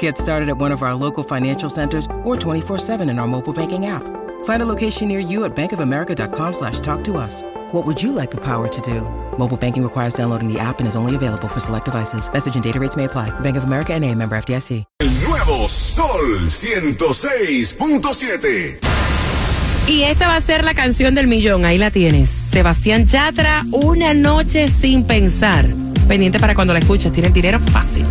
Get started at one of our local financial centers or 24-7 in our mobile banking app. Find a location near you at bankofamerica.com slash talk to us. What would you like the power to do? Mobile banking requires downloading the app and is only available for select devices. Message and data rates may apply. Bank of America and a member FDIC. El nuevo Sol 106.7. Y esta va a ser la canción del millón, ahí la tienes. Sebastián Yatra, Una noche sin pensar. Pendiente para cuando la escuches, tienes dinero fácil.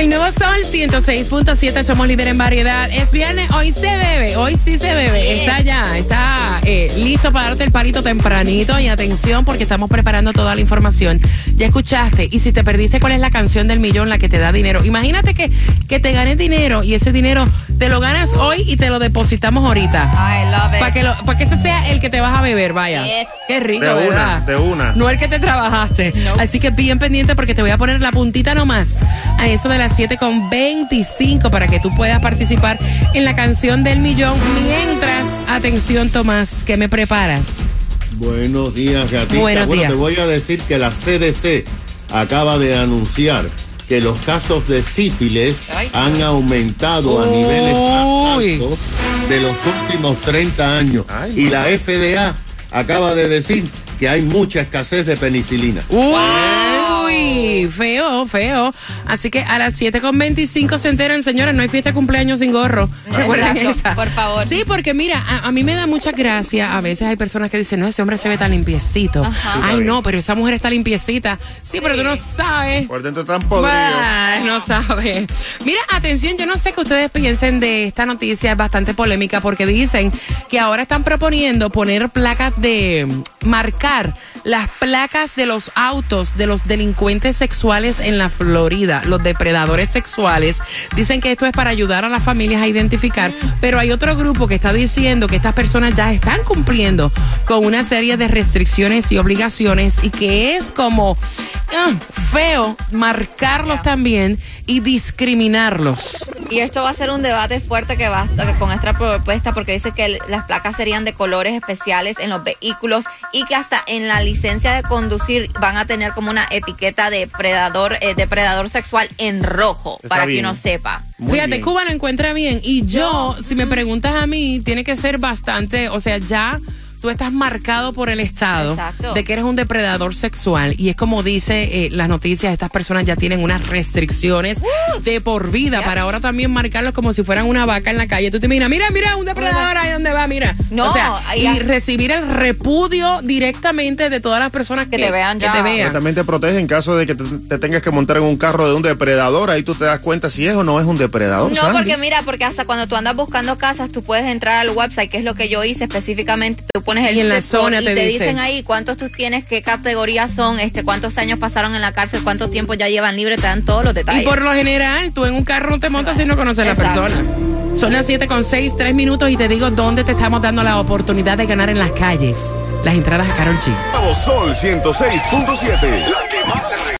El nuevo Sol 106.7, somos líder en variedad. Es viernes, hoy se bebe, hoy sí se bebe. Está ya, está eh, listo para darte el parito tempranito. Y atención, porque estamos preparando toda la información. Ya escuchaste, y si te perdiste, ¿cuál es la canción del millón la que te da dinero? Imagínate que, que te ganes dinero y ese dinero te lo ganas hoy y te lo depositamos ahorita. I love it. Para que, lo- pa' que ese sea el que te vas a beber, vaya. Yes. Qué rico, De una, ¿verdad? de una. No el que te trabajaste. Así que bien pendiente porque te voy a poner la puntita nomás a eso de las 7 con 25 para que tú puedas participar en la canción del millón. Mientras, atención Tomás, que me preparas. Buenos días, gatita. Buenos bueno, días. te voy a decir que la CDC acaba de anunciar que los casos de sífilis han aumentado a niveles más altos de los últimos 30 años. Ay, y la. FDA acaba de decir que hay mucha escasez de penicilina. Uy, feo, feo. Así que a las 7 con 25 se enteran, señores, no hay fiesta de cumpleaños sin gorro. Recuerden Exacto, esa. por favor. Sí, porque mira, a, a mí me da mucha gracia. A veces hay personas que dicen, no, ese hombre se ve tan limpiecito. Ajá. Ay, no, pero esa mujer está limpiecita. Sí, pero tú no sabes. Por dentro están podridos. Bah, no sabe. Mira, atención, yo no sé qué ustedes piensen de esta noticia, es bastante polémica porque dicen que ahora están proponiendo poner placas de marcar las placas de los autos de los delincuentes sexuales en la Florida, los depredadores sexuales. Dicen que esto es para ayudar a las familias a identificar, pero hay otro grupo que está diciendo que estas personas ya están cumpliendo con una serie de restricciones y obligaciones y que es como ah, feo marcarlos también y discriminarlos. Y esto va a ser un debate fuerte que va con esta propuesta porque dice que las placas serían de colores especiales en los vehículos y que hasta en la licencia de conducir van a tener como una etiqueta de predador eh, depredador sexual en rojo Está para que uno sepa. Muy Fíjate, bien. Cuba lo encuentra bien. Y yo, si me preguntas a mí, tiene que ser bastante, o sea, ya tú estás marcado por el Estado Exacto. de que eres un depredador sexual. Y es como dice eh, las noticias, estas personas ya tienen unas restricciones de por vida para ahora también marcarlos como si fueran una vaca en la calle. Tú te miras, mira, mira, un depredador ahí donde va, mira. No, o sea, ahí y hay- recibir el repudio directamente de todas las personas que, Que te vean que ya. te Pero vean. También te protege en caso de que te, te tengas que montar en un carro de un depredador. Ahí tú te das cuenta si es o no es un depredador. No, Sandy. porque mira, porque hasta cuando tú andas buscando casas, tú puedes entrar al website, que es lo que yo hice específicamente. Tú pones el Y en la zona y te te, dice. dicen ahí cuántos tú tienes, qué categorías son, este, cuántos años pasaron en la cárcel, cuánto tiempo ya llevan libre, te dan todos los Y detalles. por lo general, tú en un carro no te montas si no conoces a la persona. Son las 7 con 6, 3 minutos y te digo dónde te estamos dando la oportunidad de ganar en las calles. Las entradas a Carol G. Sol 106.7. La que más se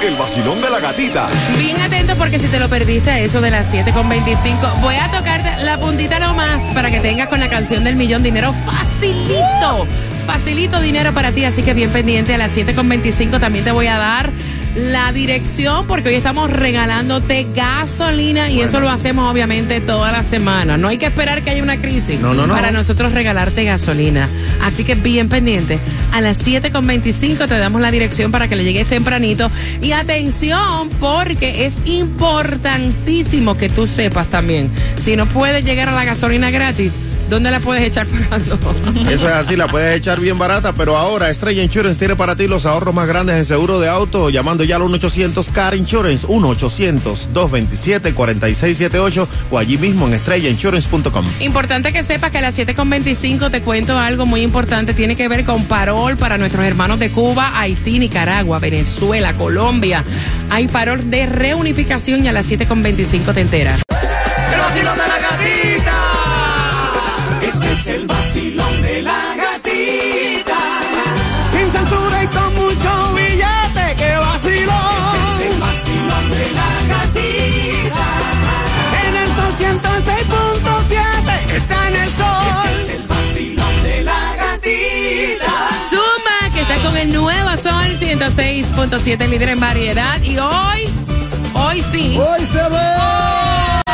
El vacilón de la gatita. Bien atento porque si te lo perdiste eso de las 7 con 25, voy a tocarte la puntita nomás para que tengas con la canción del millón dinero facilito. Facilito dinero para ti, así que bien pendiente a las 7 con 25 también te voy a dar la dirección porque hoy estamos regalándote gasolina y eso lo hacemos obviamente toda la semana. No hay que esperar que haya una crisis No, no, no. para nosotros regalarte gasolina. Así que bien pendiente. A las 7 con 25 te damos la dirección para que le llegues tempranito. Y atención, porque es importantísimo que tú sepas también. Si no puedes llegar a la gasolina gratis, ¿dónde la puedes echar pagando? Eso es así, la puedes echar bien barata, pero ahora Estrella Insurance tiene para ti los ahorros más grandes en seguro de auto, llamando ya al 1-800 Car Insurance, 1-800-227-4678 o allí mismo en estrellainsurance.com. Importante que sepas que a las 7.25 te cuento algo muy importante. Tiene que ver con parol para nuestros hermanos de Cuba, Haití, Nicaragua, Venezuela, Colombia. Hay parol de reunificación y a las 7.25 te enteras. 106.7 líder en variedad. Y hoy, hoy sí. ¡Hoy se ve!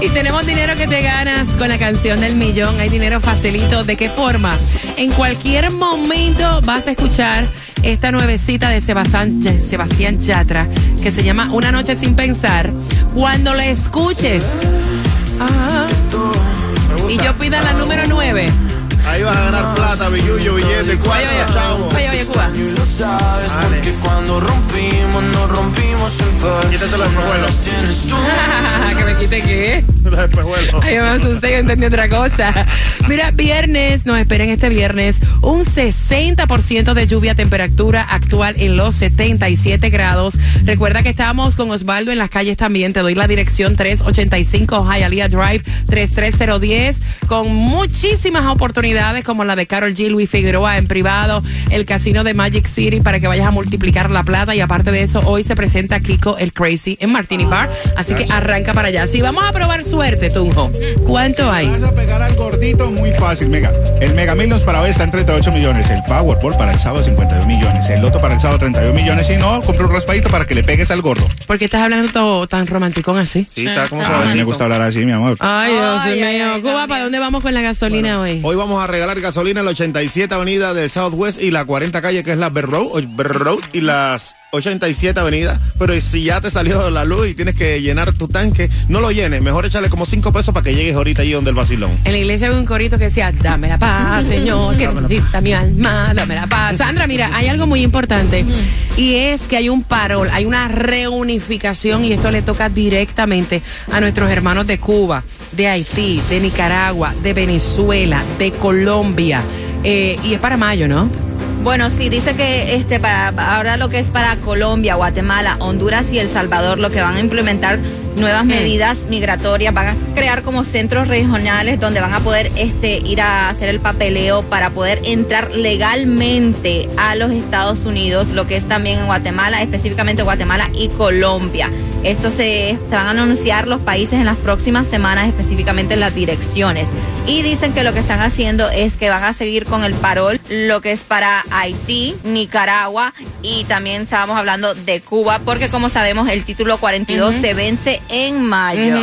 Y tenemos dinero que te ganas con la canción del millón. Hay dinero facilito. ¿De qué forma? En cualquier momento vas a escuchar esta nuevecita de Sebastián, Sebastián Yatra que se llama Una noche sin pensar. Cuando la escuches. ah, y yo pida la número 9. Ahí vas a ganar plata, billuyo, billete, cuatro, oye, chavo. oye, oye, Cuba. Par. Quítate los. Los espejuelos. Ay, me asusté, yo entendí otra cosa. Mira, viernes, nos esperen este viernes un 60% de lluvia, temperatura actual en los 77 grados. Recuerda que estamos con Osvaldo en las calles también. Te doy la dirección 385 Hialeah Drive 33010 con muchísimas oportunidades como la de Carol G. Luis Figueroa en privado, el casino de Magic City para que vayas a multiplicar la plata y aparte de eso, hoy se presenta Kiko el Crazy en Martini Bar. Así que arranca para allá. Si vamos a probar suerte, Tunjo, ¿cuánto hay? Vas a pegar al gordito muy fácil, Mega. El Mega Millions para hoy está en 38 millones. El Powerball para el sábado 52 millones. El Loto para el sábado 31 millones. Y no, compra un raspadito para que le pegues al gordo. ¿Por qué estás hablando todo tan romanticón así? Sí, está como A mí me gusta hablar así, mi amor. Ay, Dios Ay, ay, mío. ay, Cuba. ¿para dónde vamos con la gasolina hoy? Hoy vamos a regalar gasolina en la 87 Avenida del Southwest y la 40 calle que es la Bell Road, o Bell Road y las 87 Avenida. Pero si ya te salió la luz y tienes que llenar tu tanque, no lo llenes. Mejor échale como 5 pesos para que llegues ahorita allí donde el vacilón. En la iglesia había un corito que decía, dame la paz, Señor, que necesita mi alma, dame la paz. Sandra, mira, hay algo muy importante y es que hay un parol, hay una reunificación y esto le toca directamente a nuestros hermanos de Cuba, de Haití, de Nicaragua, de Venezuela, de Colombia. Eh, y es para mayo, ¿no? Bueno, sí, dice que este para ahora lo que es para Colombia, Guatemala, Honduras y El Salvador, lo que van a implementar nuevas medidas migratorias, van a crear como centros regionales donde van a poder este ir a hacer el papeleo para poder entrar legalmente a los Estados Unidos, lo que es también en Guatemala, específicamente Guatemala y Colombia. Esto se, se van a anunciar los países en las próximas semanas, específicamente en las direcciones. Y dicen que lo que están haciendo es que van a seguir con el parol, lo que es para Haití, Nicaragua y también estábamos hablando de Cuba, porque como sabemos el título 42 se vence en mayo.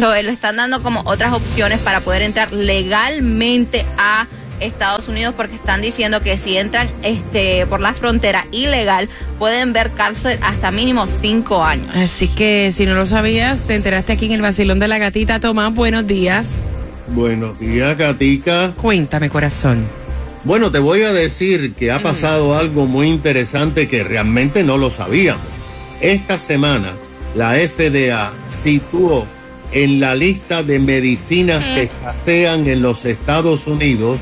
So, le están dando como otras opciones para poder entrar legalmente a Estados Unidos porque están diciendo que si entran este por la frontera ilegal pueden ver cárcel hasta mínimo cinco años. Así que si no lo sabías, te enteraste aquí en el vacilón de la gatita. Tomás, buenos días. Buenos días, Gatica. Cuéntame, corazón. Bueno, te voy a decir que ha pasado algo muy interesante que realmente no lo sabíamos. Esta semana, la FDA situó en la lista de medicinas que escasean en los Estados Unidos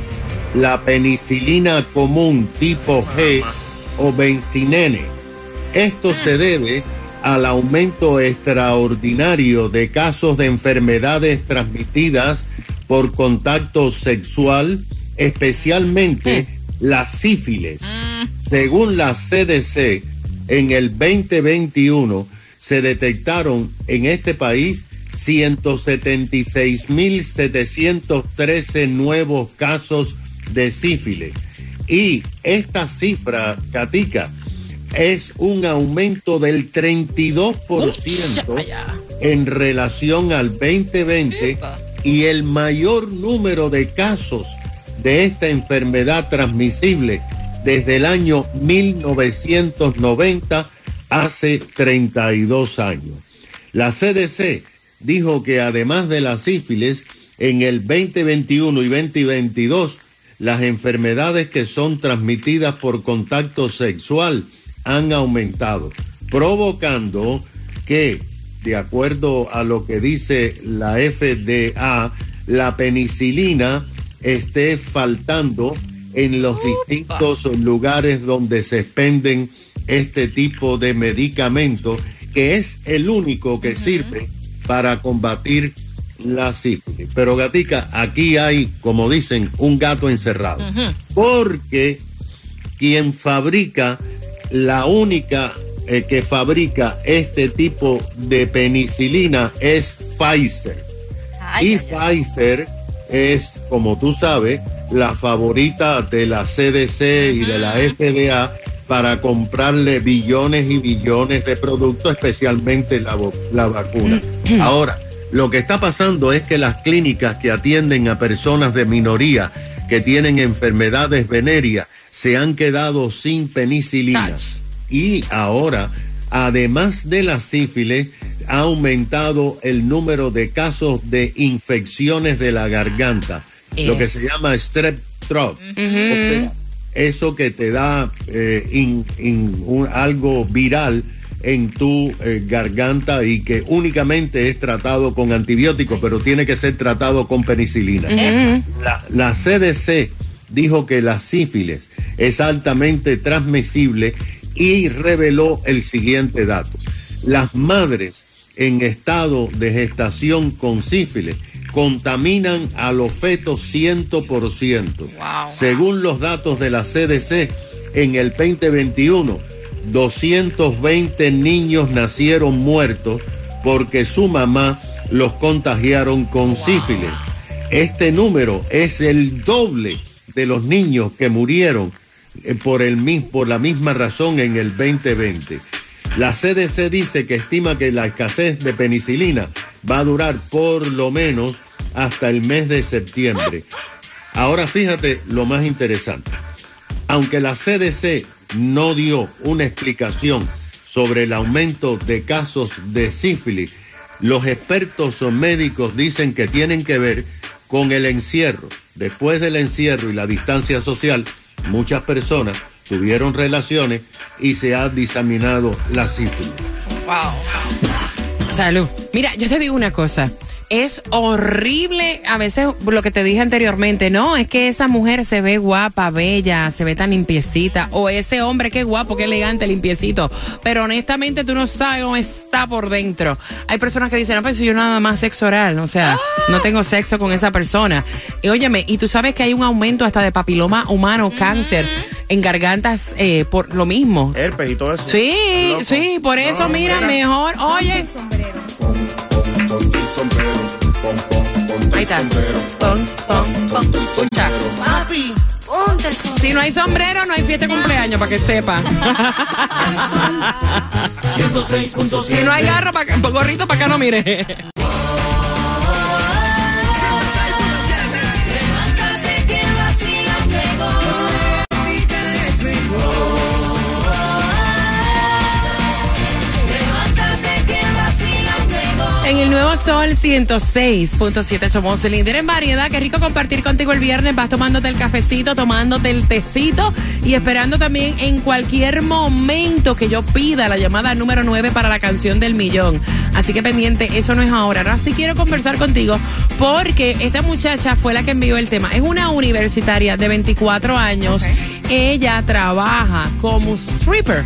la penicilina común tipo G o bencinene. Esto se debe al aumento extraordinario de casos de enfermedades transmitidas por contacto sexual, especialmente la sífilis. Según la CDC, en el 2021 se detectaron en este país 176.713 nuevos casos de sífilis. Y esta cifra, Katica, es un aumento del 32% en relación al 2020 y el mayor número de casos de esta enfermedad transmisible desde el año 1990, hace 32 años. La CDC dijo que además de la sífilis, en el 2021 y 2022, las enfermedades que son transmitidas por contacto sexual han aumentado, provocando que, de acuerdo a lo que dice la FDA, la penicilina esté faltando en los distintos lugares donde se expenden este tipo de medicamento, que es el único que sirve para combatir la sífilis. Pero Gatica, aquí hay, como dicen, un gato encerrado. Porque quien fabrica, la única eh, que fabrica este tipo de penicilina es Pfizer. Ay, y ay, ay. Pfizer es, como tú sabes, la favorita de la CDC y de la FDA para comprarle billones y billones de productos, especialmente la, la vacuna. Ahora, lo que está pasando es que las clínicas que atienden a personas de minoría que tienen enfermedades venéreas se han quedado sin penicilina. Y ahora, además de la sífilis, ha aumentado el número de casos de infecciones de la garganta, lo que se llama strep throat. O sea, eso que te da eh, in- in- un- algo viral en tu eh, garganta y que únicamente es tratado con antibióticos, pero tiene que ser tratado con penicilina. la, la CDC dijo que la sífilis es altamente transmisible y reveló el siguiente dato. Las madres en estado de gestación con sífilis contaminan a los fetos 100%. Según los datos de la CDC, en el 2021, 220 niños nacieron muertos porque su mamá los contagiaron con sífilis. Este número es el doble de los niños que murieron por, el, por la misma razón en el 2020. La CDC dice que estima que la escasez de penicilina va a durar por lo menos hasta el mes de septiembre. Ahora fíjate lo más interesante. Aunque la CDC no dio una explicación sobre el aumento de casos de sífilis, los expertos médicos dicen que tienen que ver con el encierro. Después del encierro y la distancia social, muchas personas tuvieron relaciones y se ha diseminado la sífilis. Salud. Mira, yo te digo una cosa. Es horrible, a veces lo que te dije anteriormente, no, es que esa mujer se ve guapa, bella, se ve tan limpiecita, o ese hombre qué guapo, qué elegante, limpiecito, pero honestamente tú no sabes cómo está por dentro. Hay personas que dicen, no, pues yo nada más sexo oral, o sea, no tengo sexo con esa persona. Y óyeme, y tú sabes que hay un aumento hasta de papiloma humano, cáncer, en gargantas eh, por lo mismo. Herpes y todo eso. Sí, Loco. sí, por eso No, mira, mejor, oye. Ahí está. Pon, pon, pon. Escucha. Si no hay sombrero, no hay fiesta de cumpleaños, para que sepa. si no hay garro, pa' gorrito, para acá no mire. El nuevo Sol 106.7 somos el líder en variedad. Qué rico compartir contigo el viernes. Vas tomándote el cafecito, tomándote el tecito y esperando también en cualquier momento que yo pida la llamada número 9 para la canción del millón. Así que pendiente, eso no es ahora. Ahora sí quiero conversar contigo porque esta muchacha fue la que envió el tema. Es una universitaria de 24 años. Ella trabaja como stripper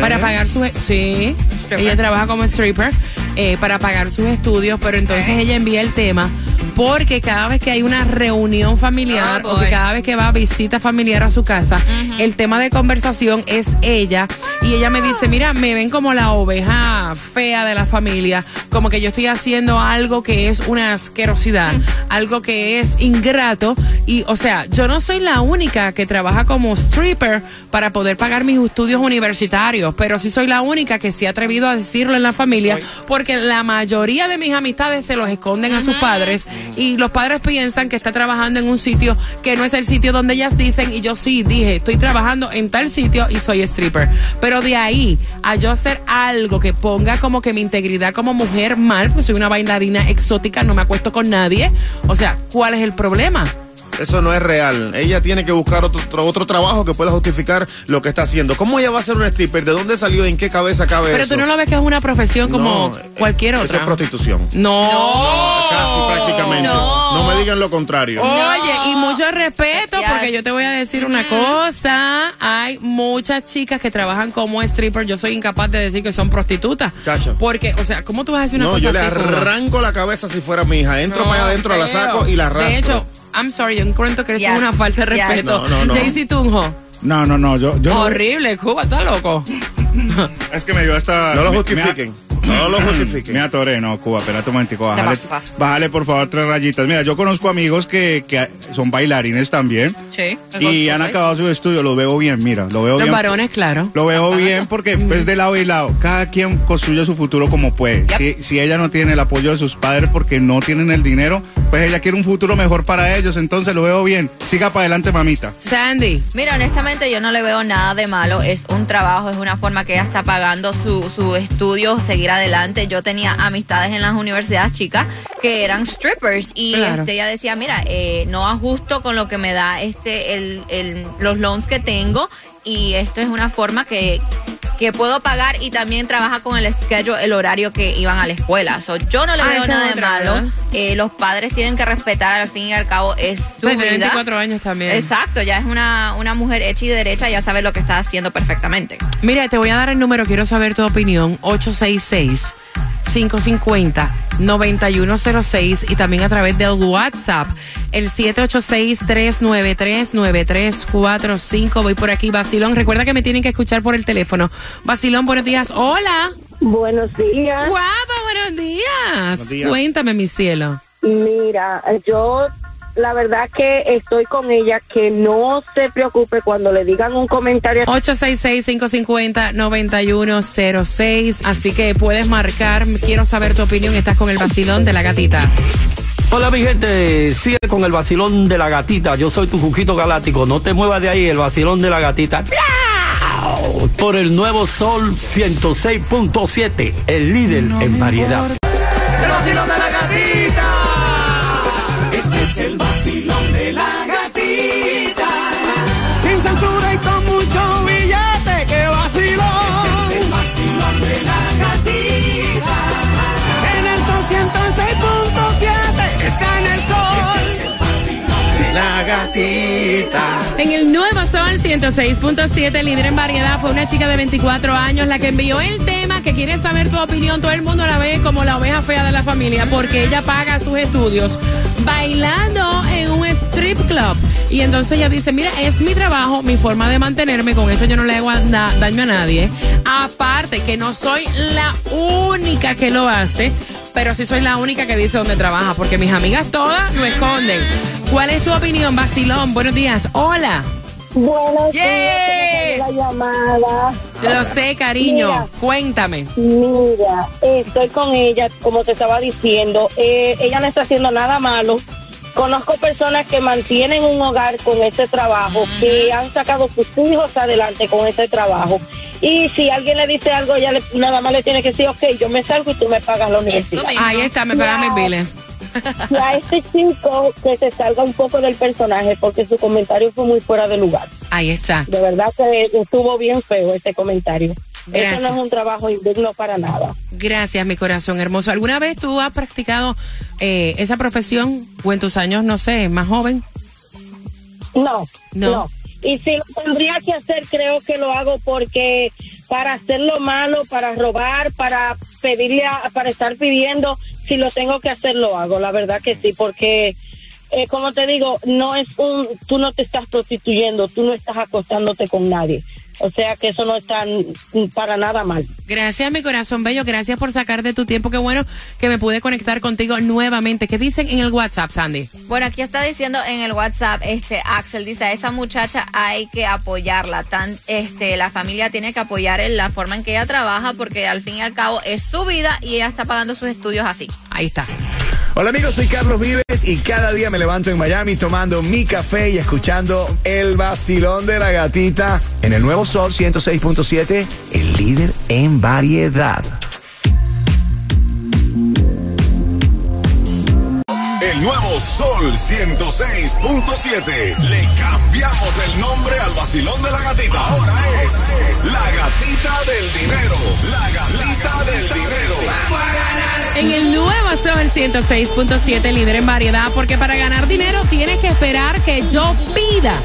para pagar su sí ella trabaja como stripper eh, para pagar sus estudios pero entonces ella envía el tema porque cada vez que hay una reunión familiar Oh, o que cada vez que va a visita familiar a su casa el tema de conversación es ella y ella me dice mira me ven como la oveja fea de la familia como que yo estoy haciendo algo que es una asquerosidad algo que es ingrato. Y o sea yo no soy la única que trabaja como stripper para poder pagar mis estudios universitarios, pero sí soy la única que se ha atrevido a decirlo en la familia, porque la mayoría de mis amistades se los esconden a sus padres y los padres piensan que está trabajando en un sitio que no es el sitio donde ellas dicen. Y yo sí dije, estoy trabajando en tal sitio y soy stripper. Pero de ahí a yo hacer algo que ponga como que mi integridad como mujer mal, pues soy una bailarina exótica, no me acuesto con nadie. O sea, ¿cuál es el problema? Eso no es real. Ella tiene que buscar otro, otro, trabajo que pueda justificar lo que está haciendo. ¿Cómo ella va a ser una stripper? ¿De dónde salió? ¿En qué cabeza cabe Pero eso? tú no lo ves que es una profesión como No, cualquier Eso otra. es prostitución. No. Casi prácticamente. No. No. me digan lo contrario. Oye, y mucho respeto, porque yo te voy a decir una cosa. Hay muchas chicas que trabajan como stripper. Yo soy incapaz de decir que son prostitutas. Chacho. Porque, o sea, ¿cómo tú vas a decir una No, cosa yo le así, arranco la cabeza si fuera mi hija. Entro No, para allá adentro, la saco y la arrastro. De hecho, I'm sorry, yo encuentro que eso Yes. es una falta de Yes. respeto. No, no, no. Jaycee Tunjo. No, no, no, yo, yo Horrible, Cuba, está loco. es que me dio esta... No lo me- justifiquen. No lo justifique. Me atoré, no, Cuba, espérate un momentico, bájale, por favor tres rayitas. Mira, yo conozco amigos que, que son bailarines también Sí. y han acabado su estudio, lo veo bien, mira, lo veo Los bien. varones, claro. Lo veo bien porque pues de lado y lado, cada quien construye su futuro como puede. Si, si ella no tiene el apoyo de sus padres porque no tienen el dinero, pues ella quiere un futuro mejor para ellos, entonces lo veo bien. Siga para adelante, mamita. Sandy. Mira, honestamente yo no le veo nada de malo, es un trabajo, es una forma que ella está pagando su, su estudio, seguir adelante. Yo tenía amistades en las universidades chicas que eran strippers y Claro. este, ella decía, mira, eh, no ajusto con lo que me da este el, el- los loans que tengo y esto es una forma que que puedo pagar y también trabaja con el schedule, el horario que iban a la escuela. So, yo no le Ah, veo nada de malo. Eh, los padres tienen que respetar, al fin y al cabo, es su Pues, vida. 24 años también. Exacto, ya es una, una mujer hecha y derecha, ya sabe lo que está haciendo perfectamente. Mira, te voy a dar el número, quiero saber tu opinión. 866-550-9106 y también a través del WhatsApp, el 786-393-9345. Voy por aquí, Basilón. Recuerda que me tienen que escuchar por el teléfono. Basilón, buenos días. Hola. Buenos días. Guapa, buenos días. Buenos días. Cuéntame, mi cielo. Mira, yo la verdad que estoy con ella, que no se preocupe cuando le digan un comentario. 866-550-9106. Así que puedes marcar. Quiero saber tu opinión. Estás con el Basilón de la gatita. Hola mi gente, sigue con el vacilón de la gatita. Yo soy tu Juquito Galáctico. No te muevas de ahí, el vacilón de la gatita. Por el nuevo Sol 106.7, el líder en variedad. El vacilón de la gatita. Es el vacilón de la gatita. Sin censura y con mucho billete, que vacilón. Este es el vacilón de la gatita. En el 206.7 está en el sol. Este es el vacilón de La gatita. En el Nuevo Sol 106.7, líder en variedad, fue una chica de 24 años la que envió el tema que quiere saber tu opinión. Todo el mundo la ve como la oveja fea de la familia porque ella paga sus estudios bailando en un strip club. Y entonces ella dice, mira, es mi trabajo, mi forma de mantenerme, con eso yo no le hago daño a nadie. Aparte que no soy la única que lo hace, pero sí soy la única que dice dónde trabaja, porque mis amigas todas lo esconden. ¿Cuál es tu opinión, Basilón? Buenos días. Hola. Buenos Yes. días, la llamada. Lo sé, cariño. Mira. Cuéntame. Mira, estoy con ella, como te estaba diciendo. Eh, ella no está haciendo nada malo. Conozco personas que mantienen un hogar con este trabajo, que han sacado sus hijos adelante con este trabajo. Y si alguien le dice algo, ella le- nada más le tiene que decir, ok, yo me salgo y tú me pagas la universidad. Ahí está, me pagan mis Ya. biles. Y a este chico que se salga un poco del personaje, porque su comentario fue muy fuera de lugar. Ahí está. De verdad que estuvo bien feo este comentario. Gracias. Eso no es un trabajo indigno para nada. Gracias, mi corazón hermoso. ¿Alguna vez tú has practicado eh, esa profesión o en tus años, no sé, más joven? No, No. no, Y si lo tendría que hacer, creo que lo hago porque para hacerlo malo, para robar, para pedirle, a- para estar pidiendo, si lo tengo que hacer, lo hago. La verdad que sí, porque, eh, como te digo, no es un, tú no te estás prostituyendo, tú no estás acostándote con nadie. O sea que eso no está para nada mal. Gracias, mi corazón bello. Gracias por sacar de tu tiempo. Qué bueno que me pude conectar contigo nuevamente. ¿Qué dicen en el WhatsApp, Sandy? Bueno, aquí está diciendo en el WhatsApp, este Axel dice, a esa muchacha hay que apoyarla, tan, este, la familia tiene que apoyar en la forma en que ella trabaja porque al fin y al cabo es su vida y ella está pagando sus estudios así. Ahí está. Hola amigos, soy Carlos Vives y cada día me levanto en Miami tomando mi café y escuchando el vacilón de la gatita en el nuevo Sol 106.7, el líder en variedad. El nuevo Sol 106.7. Le cambiamos el nombre al vacilón de la gatita. Ahora es la gatita del dinero. La gatita del dinero. En el nuevo Sol 106.7, líder en variedad, porque para ganar dinero tienes que esperar que yo pida.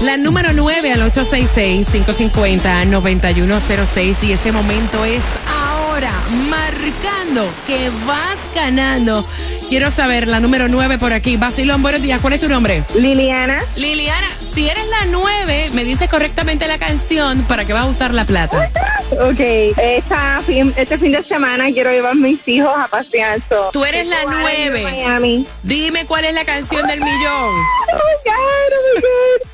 La número 9 al 866-550-9106 y ese momento es ahora, marcando que vas ganando quiero saber la número 9 por aquí. Basilón, buenos días. ¿Cuál es tu nombre? Liliana. Liliana, si eres la 9, me dices correctamente la canción para que vas a usar la plata. Ok, esta fin- este fin de semana quiero llevar a mis hijos a pasear. so- Tú eres la Tengo ganas de ir a 9. Miami. Dime cuál es la canción del millón. Oh, God, oh, God.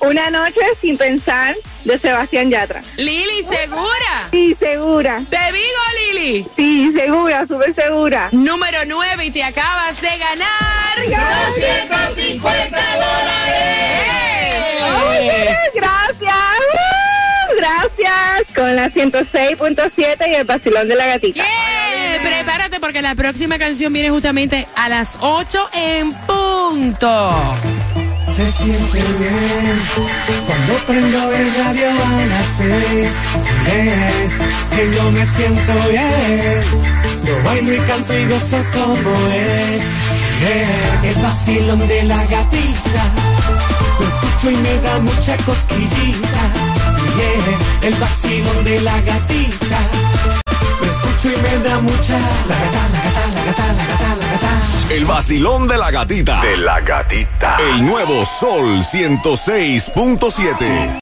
Una noche sin pensar de Sebastián Yatra. Lili, ¿segura? Sí, segura. Te digo, Lili. Sí, segura, súper segura. Número 9 y te acabas de ganar 250 dólares. Gracias. Uh, Gracias. Con la 106.7 y el vacilón de la gatita. Yeah. Prepárate porque la próxima canción viene justamente a las 8 en punto. Se siente bien cuando prendo el radio a las seis. Eh, que yo me siento bien. Yo bailo y canto y gozo como es. Eh, el vacilón de la gatita. Lo escucho y me da mucha cosquillita. Yeah, el vacilón de la gatita. Lo escucho y me da mucha. La gata, la gata, la gata, la gata, la gata. El vacilón de la gatita. De la gatita. El nuevo Sol 106.7.